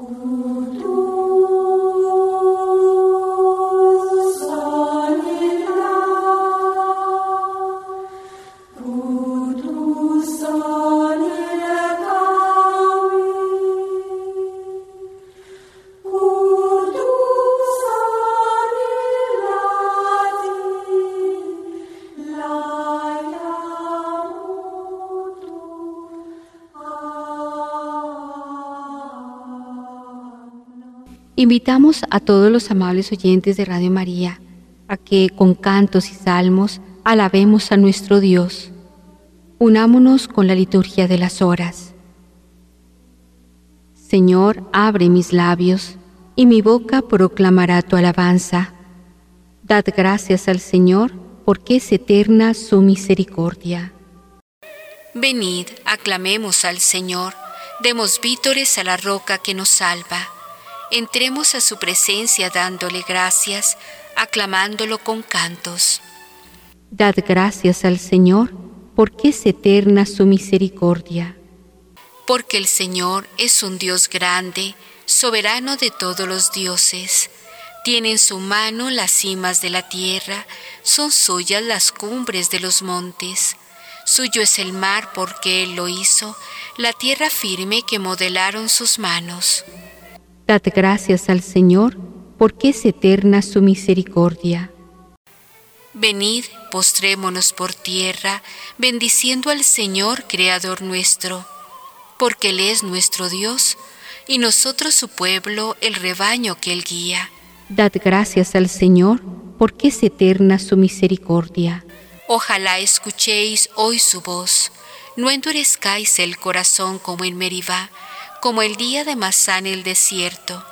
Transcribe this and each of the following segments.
Uhum. Invitamos a todos los amables oyentes de Radio María a que con cantos y salmos alabemos a nuestro Dios. Unámonos con la liturgia de las horas. Señor, abre mis labios, y mi boca proclamará tu alabanza. Dad gracias al Señor, porque es eterna su misericordia. Venid, aclamemos al Señor, demos vítores a la roca que nos salva entremos a su presencia dándole gracias, aclamándolo con cantos. Dad gracias al Señor, porque es eterna su misericordia. Porque el Señor es un Dios grande, soberano de todos los dioses. Tiene en su mano las cimas de la tierra, son suyas las cumbres de los montes. Suyo es el mar porque Él lo hizo, la tierra firme que modelaron sus manos. Dad gracias al Señor, porque es eterna su misericordia. Venid, postrémonos por tierra, bendiciendo al Señor, Creador nuestro, porque Él es nuestro Dios, y nosotros su pueblo, el rebaño que Él guía. Dad gracias al Señor, porque es eterna su misericordia. Ojalá escuchéis hoy su voz, no endurezcáis el corazón como en Meribá, como el día de Masá en el desierto,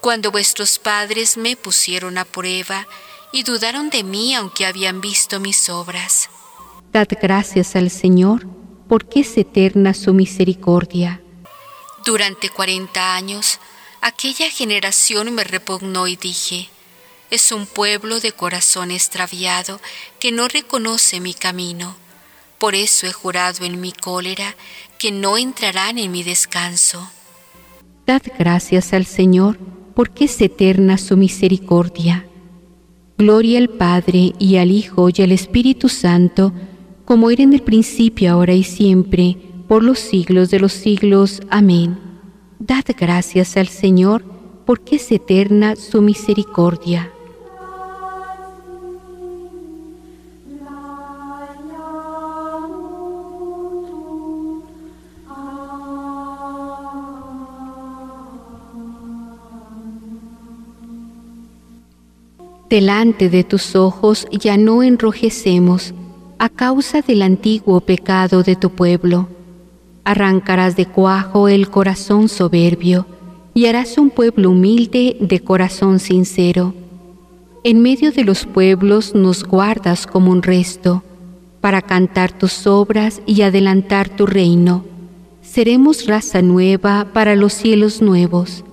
cuando vuestros padres me pusieron a prueba y dudaron de mí aunque habían visto mis obras. Dad gracias al Señor, porque es eterna su misericordia. Durante cuarenta años, aquella generación me repugnó y dije, es un pueblo de corazón extraviado que no reconoce mi camino. Por eso he jurado en mi cólera que no entrarán en mi descanso. Dad gracias al Señor, porque es eterna su misericordia. Gloria al Padre y al Hijo y al Espíritu Santo, como era en el principio, ahora y siempre, por los siglos de los siglos. Amén. Dad gracias al Señor, porque es eterna su misericordia. Delante de tus ojos ya no enrojecemos a causa del antiguo pecado de tu pueblo. Arrancarás de cuajo el corazón soberbio y harás un pueblo humilde de corazón sincero. En medio de los pueblos nos guardas como un resto, para cantar tus obras y adelantar tu reino. Seremos raza nueva para los cielos nuevos,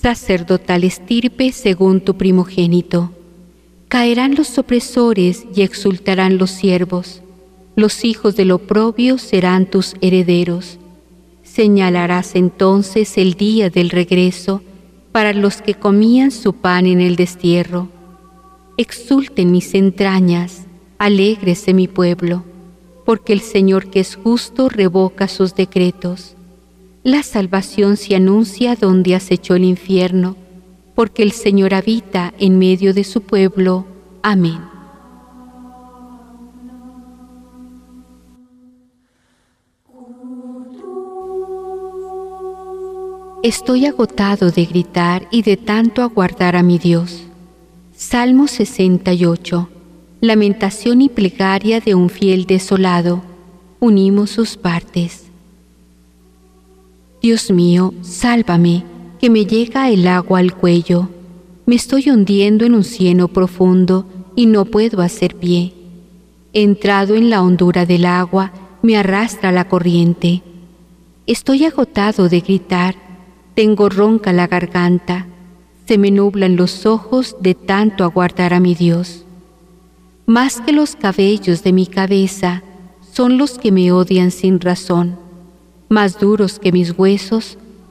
sacerdotal estirpe según tu primogénito. Caerán los opresores y exultarán los siervos. Los hijos del oprobio serán tus herederos. Señalarás entonces el día del regreso para los que comían su pan en el destierro. Exulten mis entrañas, alégrese mi pueblo, porque el Señor que es justo revoca sus decretos. La salvación se anuncia donde acecho el infierno porque el Señor habita en medio de su pueblo. Amén. Estoy agotado de gritar y de tanto aguardar a mi Dios. Salmo 68. Lamentación y plegaria de un fiel desolado. Unimos sus partes. Dios mío, sálvame que me llega el agua al cuello. Me estoy hundiendo en un cieno profundo y no puedo hacer pie. Entrado en la hondura del agua, me arrastra la corriente. Estoy agotado de gritar, tengo ronca la garganta, se me nublan los ojos de tanto aguardar a mi Dios. Más que los cabellos de mi cabeza son los que me odian sin razón, más duros que mis huesos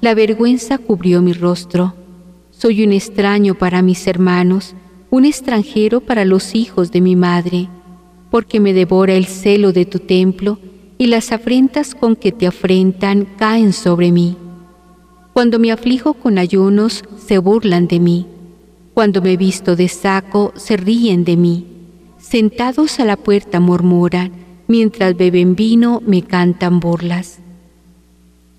la vergüenza cubrió mi rostro. Soy un extraño para mis hermanos, un extranjero para los hijos de mi madre, porque me devora el celo de tu templo y las afrentas con que te afrentan caen sobre mí. Cuando me aflijo con ayunos, se burlan de mí. Cuando me visto de saco, se ríen de mí. Sentados a la puerta murmuran, mientras beben vino me cantan burlas.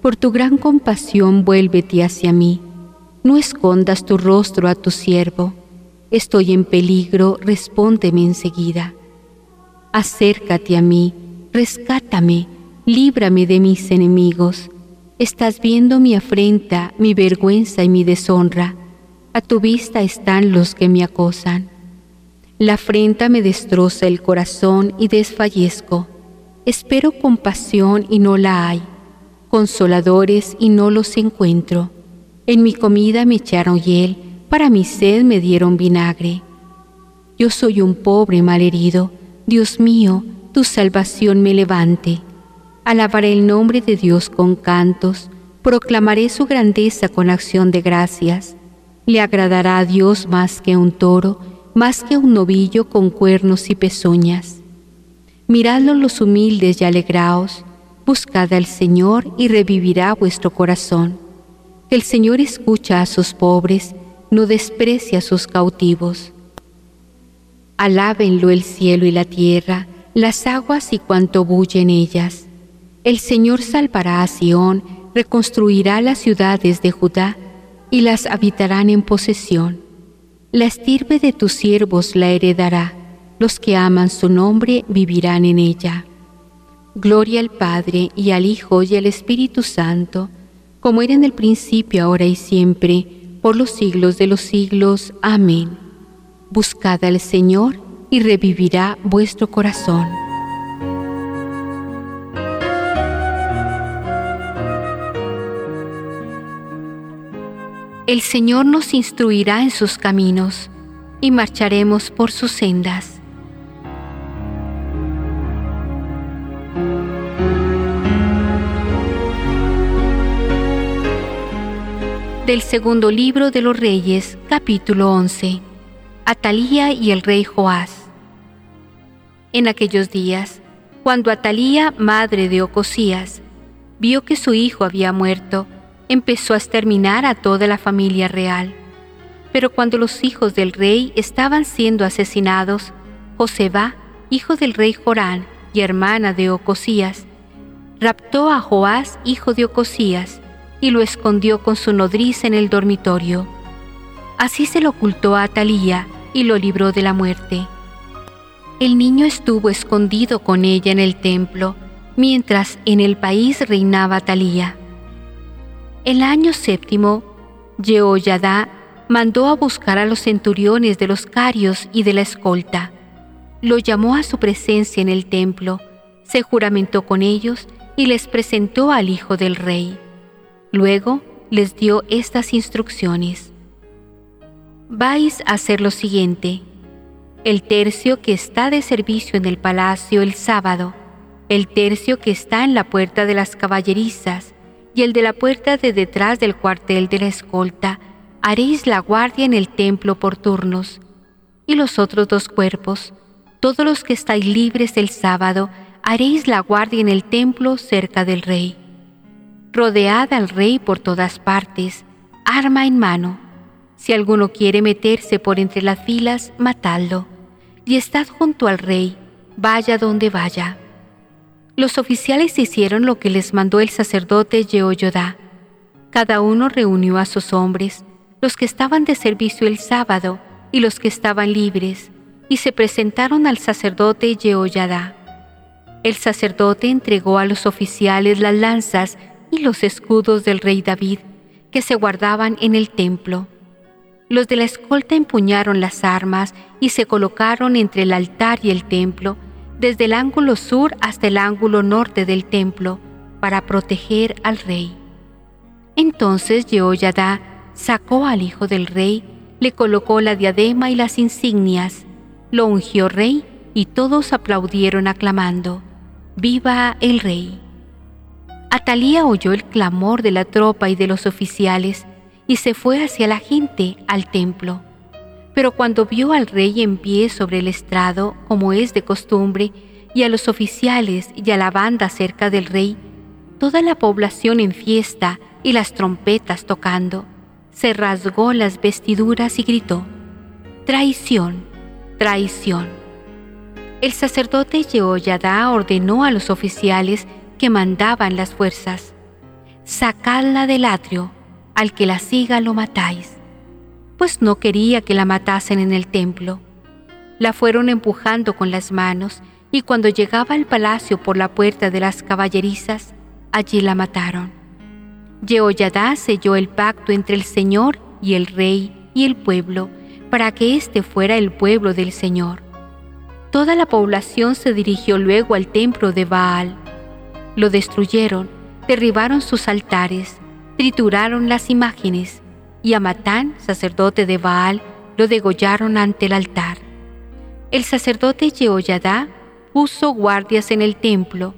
por tu gran compasión vuélvete hacia mí. No escondas tu rostro a tu siervo. Estoy en peligro, respóndeme enseguida. Acércate a mí, rescátame, líbrame de mis enemigos. Estás viendo mi afrenta, mi vergüenza y mi deshonra. A tu vista están los que me acosan. La afrenta me destroza el corazón y desfallezco. Espero compasión y no la hay, consoladores y no los encuentro. En mi comida me echaron hiel, para mi sed me dieron vinagre. Yo soy un pobre malherido, Dios mío, tu salvación me levante. Alabaré el nombre de Dios con cantos, proclamaré su grandeza con acción de gracias. Le agradará a Dios más que un toro, más que un novillo con cuernos y pezuñas. Miradlo los humildes y alegraos, buscad al Señor y revivirá vuestro corazón. El Señor escucha a sus pobres, no desprecia a sus cautivos. Alábenlo el cielo y la tierra, las aguas y cuanto bulle en ellas. El Señor salvará a Sión, reconstruirá las ciudades de Judá y las habitarán en posesión. La estirpe de tus siervos la heredará, los que aman su nombre vivirán en ella. Gloria al Padre y al Hijo y al Espíritu Santo, como era en el principio, ahora y siempre, por los siglos de los siglos. Amén. Buscad al Señor y revivirá vuestro corazón. El Señor nos instruirá en sus caminos y marcharemos por sus sendas. Del segundo libro de los Reyes, capítulo 11. Atalía y el rey Joás. En aquellos días, cuando Atalía, madre de Ocosías, vio que su hijo había muerto, empezó a exterminar a toda la familia real. Pero cuando los hijos del rey estaban siendo asesinados, Joseba, hijo del rey Jorán y hermana de Ocosías, raptó a Joás, hijo de Ocosías, y lo escondió con su nodriza en el dormitorio. Así se lo ocultó a Atalía y lo libró de la muerte. El niño estuvo escondido con ella en el templo, mientras en el país reinaba Atalía. El año séptimo, Jehoyadá mandó a buscar a los centuriones de los carios y de la escolta. Lo llamó a su presencia en el templo, se juramentó con ellos y les presentó al hijo del rey. Luego les dio estas instrucciones. Vais a hacer lo siguiente. El tercio que está de servicio en el palacio el sábado, el tercio que está en la puerta de las caballerizas, y el de la puerta de detrás del cuartel de la escolta, haréis la guardia en el templo por turnos, y los otros dos cuerpos, todos los que estáis libres el sábado, haréis la guardia en el templo cerca del rey. Rodead al rey por todas partes, arma en mano. Si alguno quiere meterse por entre las filas, matadlo. Y estad junto al rey, vaya donde vaya. Los oficiales hicieron lo que les mandó el sacerdote Jehoyodá. Cada uno reunió a sus hombres, los que estaban de servicio el sábado y los que estaban libres, y se presentaron al sacerdote Jehoyadá. El sacerdote entregó a los oficiales las lanzas y los escudos del rey David, que se guardaban en el templo. Los de la escolta empuñaron las armas y se colocaron entre el altar y el templo, desde el ángulo sur hasta el ángulo norte del templo, para proteger al rey. Entonces Jehoyadá sacó al hijo del rey, le colocó la diadema y las insignias, lo ungió rey y todos aplaudieron aclamando, ¡Viva el rey! Atalía oyó el clamor de la tropa y de los oficiales y se fue hacia la gente al templo. Pero cuando vio al rey en pie sobre el estrado, como es de costumbre, y a los oficiales y a la banda cerca del rey, toda la población en fiesta y las trompetas tocando, se rasgó las vestiduras y gritó, Traición, traición. El sacerdote Jehoyadá ordenó a los oficiales que mandaban las fuerzas, Sacadla del atrio, al que la siga lo matáis, pues no quería que la matasen en el templo. La fueron empujando con las manos y cuando llegaba al palacio por la puerta de las caballerizas, allí la mataron. Jehoyadá selló el pacto entre el Señor y el rey y el pueblo para que éste fuera el pueblo del Señor. Toda la población se dirigió luego al templo de Baal. Lo destruyeron, derribaron sus altares, trituraron las imágenes y a Matán, sacerdote de Baal, lo degollaron ante el altar. El sacerdote Jehoyadá puso guardias en el templo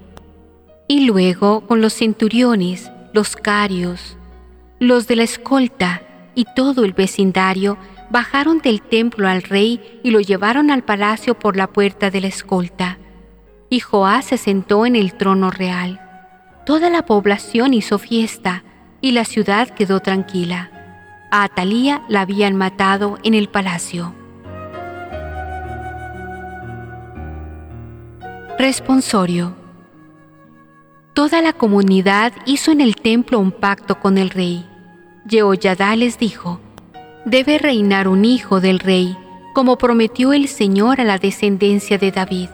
y luego con los centuriones los carios, los de la escolta y todo el vecindario bajaron del templo al rey y lo llevaron al palacio por la puerta de la escolta. Y Joás se sentó en el trono real. Toda la población hizo fiesta y la ciudad quedó tranquila. A Atalía la habían matado en el palacio. Responsorio Toda la comunidad hizo en el templo un pacto con el rey. Jehoyadá les dijo, debe reinar un hijo del rey, como prometió el Señor a la descendencia de David.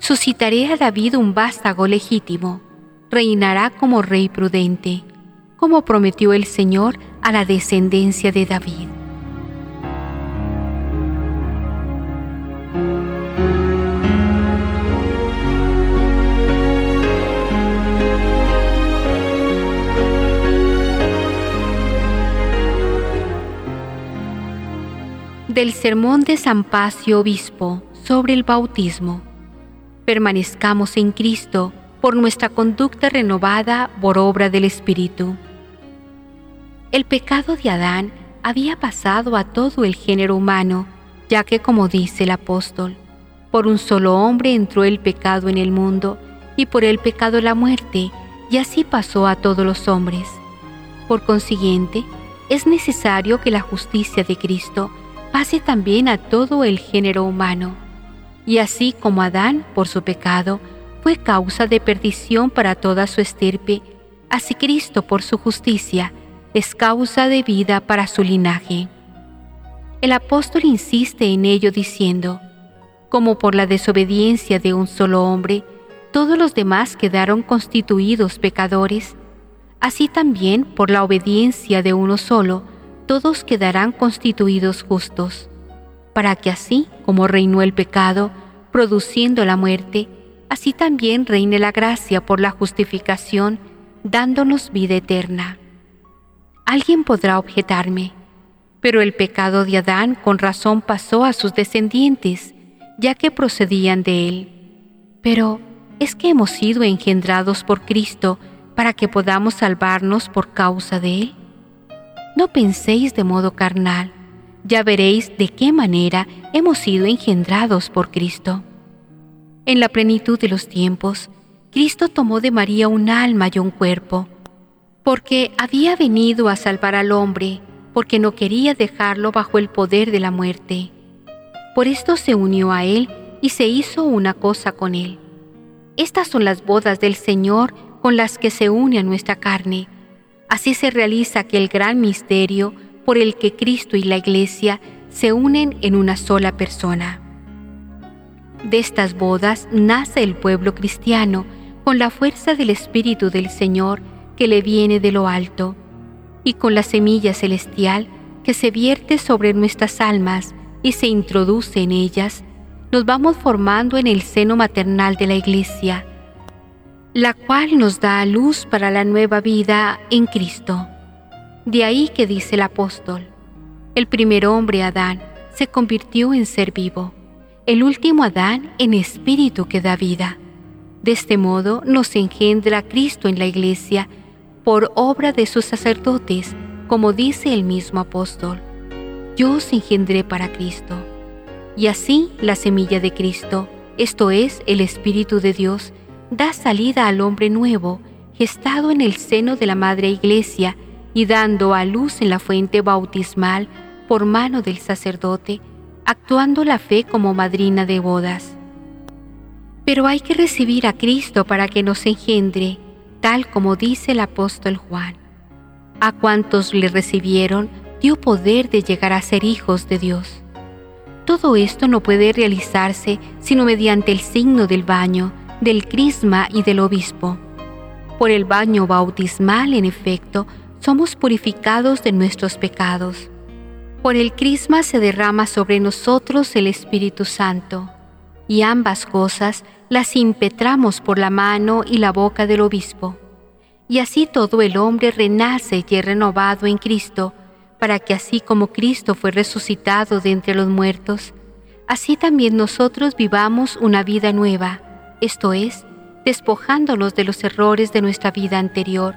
Suscitaré a David un vástago legítimo, reinará como rey prudente, como prometió el Señor a la descendencia de David. del Sermón de San Pacio Obispo sobre el bautismo. Permanezcamos en Cristo por nuestra conducta renovada por obra del Espíritu. El pecado de Adán había pasado a todo el género humano, ya que como dice el apóstol, por un solo hombre entró el pecado en el mundo, y por el pecado la muerte, y así pasó a todos los hombres. Por consiguiente, es necesario que la justicia de Cristo pase también a todo el género humano. Y así como Adán, por su pecado, fue causa de perdición para toda su estirpe, así Cristo, por su justicia, es causa de vida para su linaje. El apóstol insiste en ello diciendo, como por la desobediencia de un solo hombre, todos los demás quedaron constituidos pecadores, así también por la obediencia de uno solo, todos quedarán constituidos justos, para que así como reinó el pecado, produciendo la muerte, así también reine la gracia por la justificación, dándonos vida eterna. Alguien podrá objetarme, pero el pecado de Adán con razón pasó a sus descendientes, ya que procedían de él. Pero es que hemos sido engendrados por Cristo para que podamos salvarnos por causa de él. No penséis de modo carnal, ya veréis de qué manera hemos sido engendrados por Cristo. En la plenitud de los tiempos, Cristo tomó de María un alma y un cuerpo. porque había venido a salvar al hombre, porque no quería dejarlo bajo el poder de la muerte. Por esto se unió a él y se hizo una cosa con él. Estas son las bodas del Señor con las que se une a nuestra carne. Así se realiza aquel gran misterio por el que Cristo y la Iglesia se unen en una sola persona. De estas bodas nace el pueblo cristiano con la fuerza del Espíritu del Señor que le viene de lo alto y con la semilla celestial que se vierte sobre nuestras almas y se introduce en ellas, nos vamos formando en el seno maternal de la Iglesia, la cual nos da luz para la nueva vida en Cristo. De ahí que dice el apóstol, el primer hombre Adán se convirtió en ser vivo, el último Adán en espíritu que da vida. De este modo nos engendra Cristo en la Iglesia por obra de sus sacerdotes, como dice el mismo apóstol. Yo os engendré para Cristo. Y así la semilla de Cristo, esto es, el Espíritu de Dios, da salida al hombre nuevo, gestado en el seno de la Madre Iglesia y dando a luz en la fuente bautismal por mano del sacerdote, actuando la fe como madrina de bodas. Pero hay que recibir a Cristo para que nos engendre, tal como dice el apóstol Juan. A cuantos le recibieron, dio poder de llegar a ser hijos de Dios. Todo esto no puede realizarse sino mediante el signo del baño, del crisma y del obispo. Por el baño bautismal, en efecto, somos purificados de nuestros pecados. Por el crisma se derrama sobre nosotros el Espíritu Santo, y ambas cosas las impetramos por la mano y la boca del obispo. Y así todo el hombre renace y es renovado en Cristo, para que así como Cristo fue resucitado de entre los muertos, así también nosotros vivamos una vida nueva, esto es, despojándonos de los errores de nuestra vida anterior,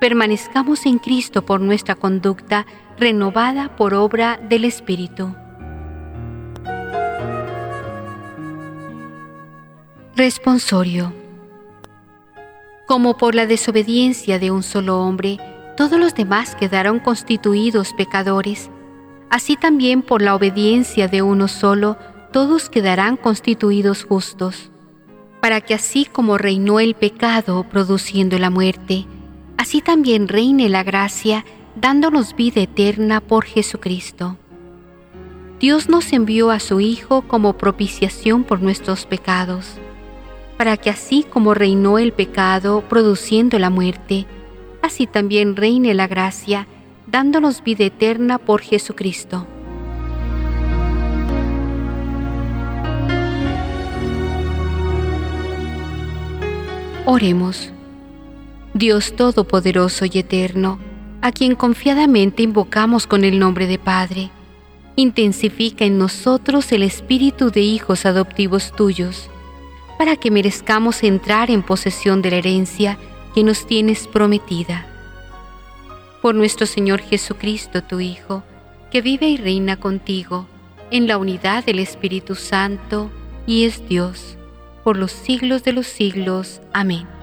permanezcamos en Cristo por nuestra conducta renovada por obra del Espíritu. Responsorio. Como por la desobediencia de un solo hombre, todos los demás quedaron constituidos pecadores, así también por la obediencia de uno solo, todos quedarán constituidos justos, para que así como reinó el pecado produciendo la muerte, así también reine la gracia dándonos vida eterna por Jesucristo. Dios nos envió a su Hijo como propiciación por nuestros pecados para que así como reinó el pecado produciendo la muerte, así también reine la gracia, dándonos vida eterna por Jesucristo. Oremos. Dios Todopoderoso y Eterno, a quien confiadamente invocamos con el nombre de Padre, intensifica en nosotros el espíritu de hijos adoptivos tuyos para que merezcamos entrar en posesión de la herencia que nos tienes prometida. Por nuestro Señor Jesucristo, tu Hijo, que vive y reina contigo en la unidad del Espíritu Santo y es Dios, por los siglos de los siglos. Amén.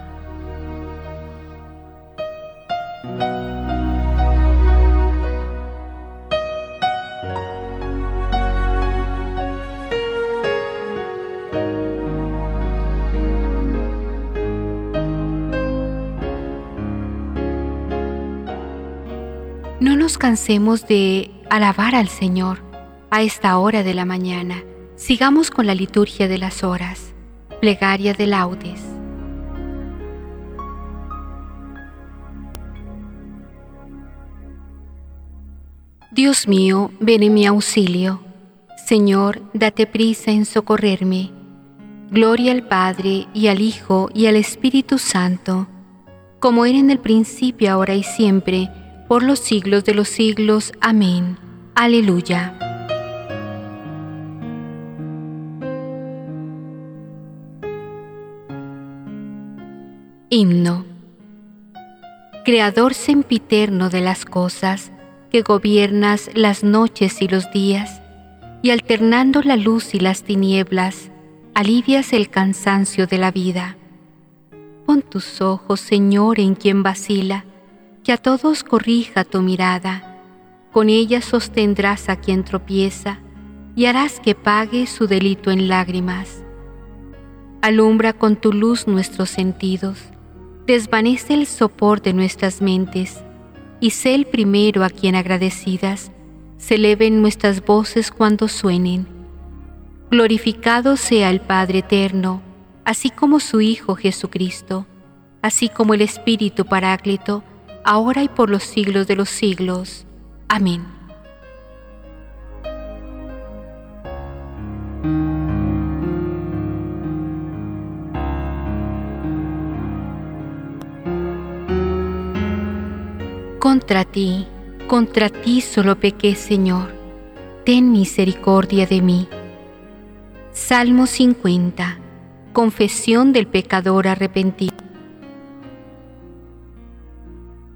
Cansemos de alabar al Señor a esta hora de la mañana. Sigamos con la liturgia de las horas. Plegaria de laudes. Dios mío, ven en mi auxilio. Señor, date prisa en socorrerme. Gloria al Padre y al Hijo y al Espíritu Santo, como era en el principio, ahora y siempre, por los siglos de los siglos. Amén. Aleluya. Himno. Creador sempiterno de las cosas, que gobiernas las noches y los días, y alternando la luz y las tinieblas, alivias el cansancio de la vida. Pon tus ojos, Señor, en quien vacila, que a todos corrija tu mirada. Con ella sostendrás a quien tropieza y harás que pague su delito en lágrimas. Alumbra con tu luz nuestros sentidos, desvanece el sopor de nuestras mentes y sé el primero a quien agradecidas se eleven nuestras voces cuando suenen. Glorificado sea el Padre eterno, así como su Hijo Jesucristo, así como el Espíritu Paráclito, ahora y por los siglos de los siglos. Amén. Contra ti, contra ti solo pequé, Señor. Ten misericordia de mí. Salmo 50. Confesión del pecador arrepentido.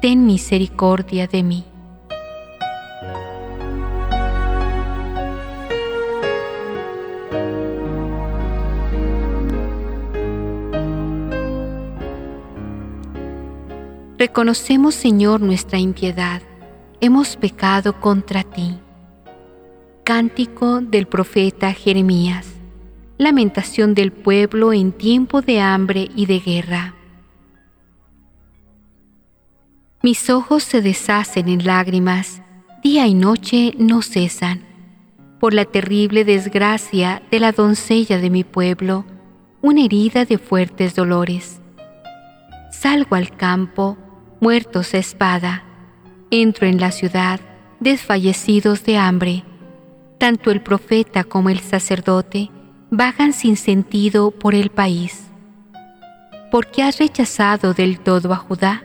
Ten misericordia de mí. Reconocemos, Señor, nuestra impiedad. Hemos pecado contra ti. Cántico del profeta Jeremías. Lamentación del pueblo en tiempo de hambre y de guerra. Mis ojos se deshacen en lágrimas, día y noche no cesan, por la terrible desgracia de la doncella de mi pueblo, una herida de fuertes dolores. Salgo al campo, muertos a espada. Entro en la ciudad, desfallecidos de hambre. Tanto el profeta como el sacerdote vagan sin sentido por el país. ¿Por qué has rechazado del todo a Judá?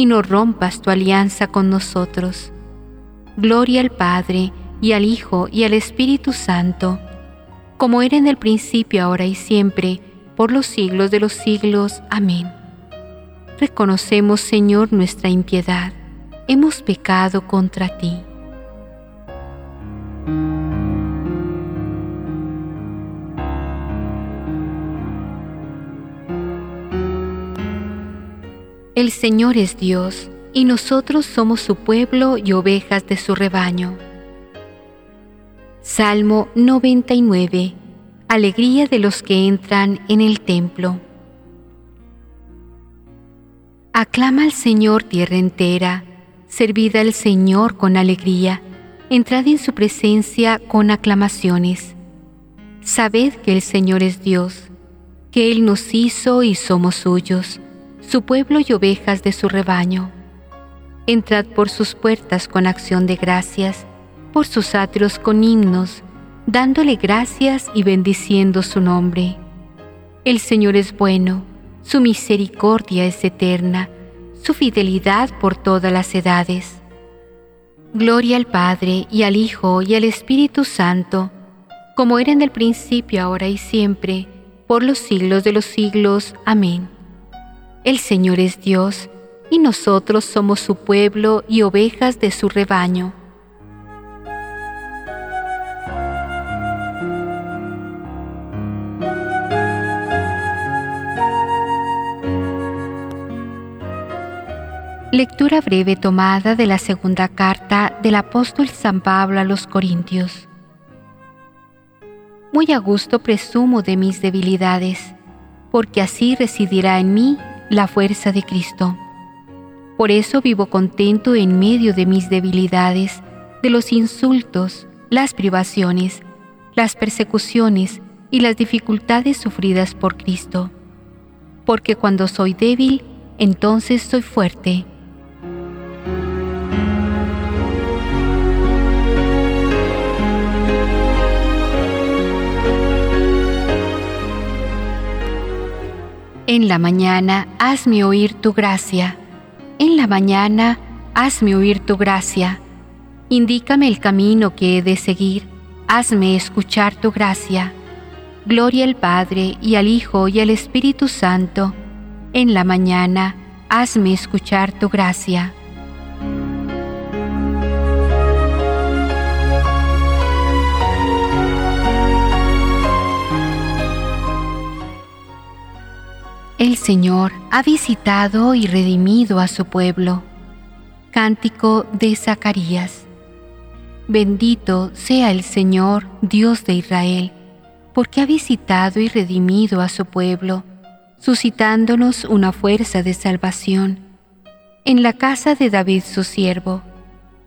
y no rompas tu alianza con nosotros. Gloria al Padre, y al Hijo, y al Espíritu Santo, como era en el principio, ahora y siempre, por los siglos de los siglos. Amén. Reconocemos, Señor, nuestra impiedad. Hemos pecado contra ti. El Señor es Dios, y nosotros somos su pueblo y ovejas de su rebaño. Salmo 99. Alegría de los que entran en el templo. Aclama al Señor tierra entera, servid al Señor con alegría, entrad en su presencia con aclamaciones. Sabed que el Señor es Dios, que Él nos hizo y somos suyos su pueblo y ovejas de su rebaño. Entrad por sus puertas con acción de gracias, por sus atrios con himnos, dándole gracias y bendiciendo su nombre. El Señor es bueno, su misericordia es eterna, su fidelidad por todas las edades. Gloria al Padre y al Hijo y al Espíritu Santo, como era en el principio, ahora y siempre, por los siglos de los siglos. Amén. El Señor es Dios, y nosotros somos su pueblo y ovejas de su rebaño. Lectura breve tomada de la segunda carta del apóstol San Pablo a los Corintios. Muy a gusto presumo de mis debilidades, porque así residirá en mí la fuerza de Cristo. Por eso vivo contento en medio de mis debilidades, de los insultos, las privaciones, las persecuciones y las dificultades sufridas por Cristo. Porque cuando soy débil, entonces soy fuerte. En la mañana hazme oír tu gracia. En la mañana hazme oír tu gracia. Indícame el camino que he de seguir. Hazme escuchar tu gracia. Gloria al Padre y al Hijo y al Espíritu Santo. En la mañana hazme escuchar tu gracia. El Señor ha visitado y redimido a su pueblo. Cántico de Zacarías. Bendito sea el Señor, Dios de Israel, porque ha visitado y redimido a su pueblo, suscitándonos una fuerza de salvación en la casa de David su siervo,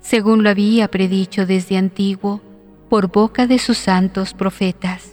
según lo había predicho desde antiguo por boca de sus santos profetas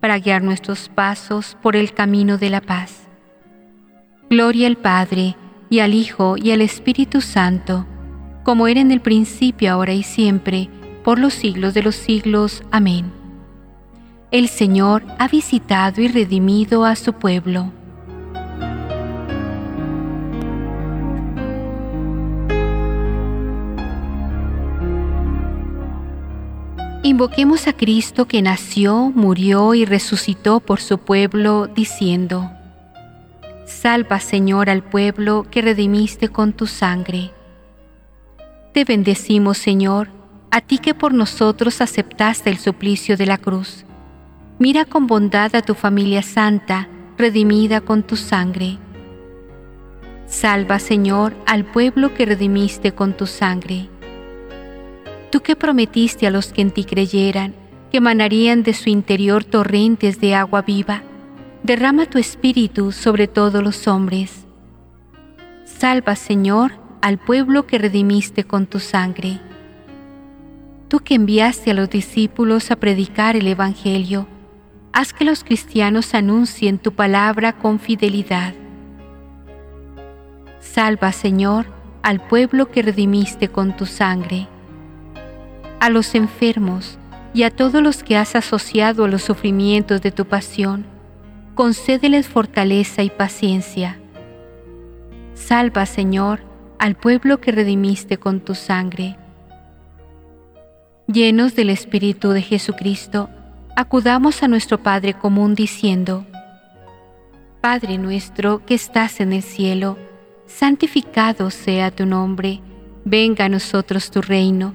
para guiar nuestros pasos por el camino de la paz. Gloria al Padre, y al Hijo, y al Espíritu Santo, como era en el principio, ahora y siempre, por los siglos de los siglos. Amén. El Señor ha visitado y redimido a su pueblo. Invoquemos a Cristo que nació, murió y resucitó por su pueblo, diciendo, Salva Señor al pueblo que redimiste con tu sangre. Te bendecimos, Señor, a ti que por nosotros aceptaste el suplicio de la cruz. Mira con bondad a tu familia santa, redimida con tu sangre. Salva, Señor, al pueblo que redimiste con tu sangre. Tú que prometiste a los que en ti creyeran que emanarían de su interior torrentes de agua viva, derrama tu espíritu sobre todos los hombres. Salva, Señor, al pueblo que redimiste con tu sangre. Tú que enviaste a los discípulos a predicar el Evangelio, haz que los cristianos anuncien tu palabra con fidelidad. Salva, Señor, al pueblo que redimiste con tu sangre. A los enfermos y a todos los que has asociado a los sufrimientos de tu pasión, concédeles fortaleza y paciencia. Salva, Señor, al pueblo que redimiste con tu sangre. Llenos del Espíritu de Jesucristo, acudamos a nuestro Padre común diciendo, Padre nuestro que estás en el cielo, santificado sea tu nombre, venga a nosotros tu reino,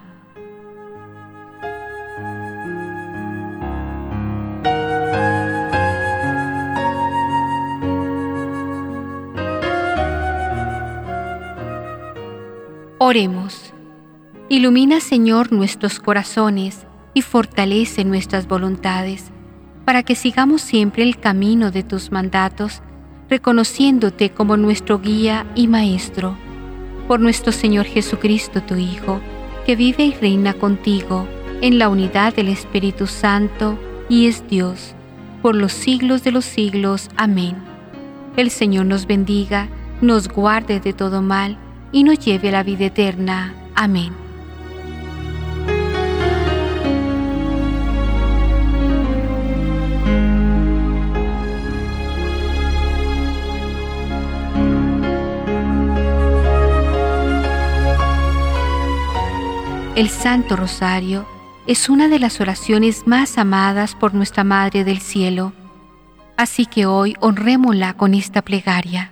Oremos. Ilumina, Señor, nuestros corazones y fortalece nuestras voluntades, para que sigamos siempre el camino de tus mandatos, reconociéndote como nuestro guía y maestro. Por nuestro Señor Jesucristo, tu Hijo, que vive y reina contigo en la unidad del Espíritu Santo y es Dios, por los siglos de los siglos. Amén. El Señor nos bendiga, nos guarde de todo mal, y nos lleve a la vida eterna. Amén. El Santo Rosario es una de las oraciones más amadas por nuestra Madre del Cielo, así que hoy honrémosla con esta plegaria.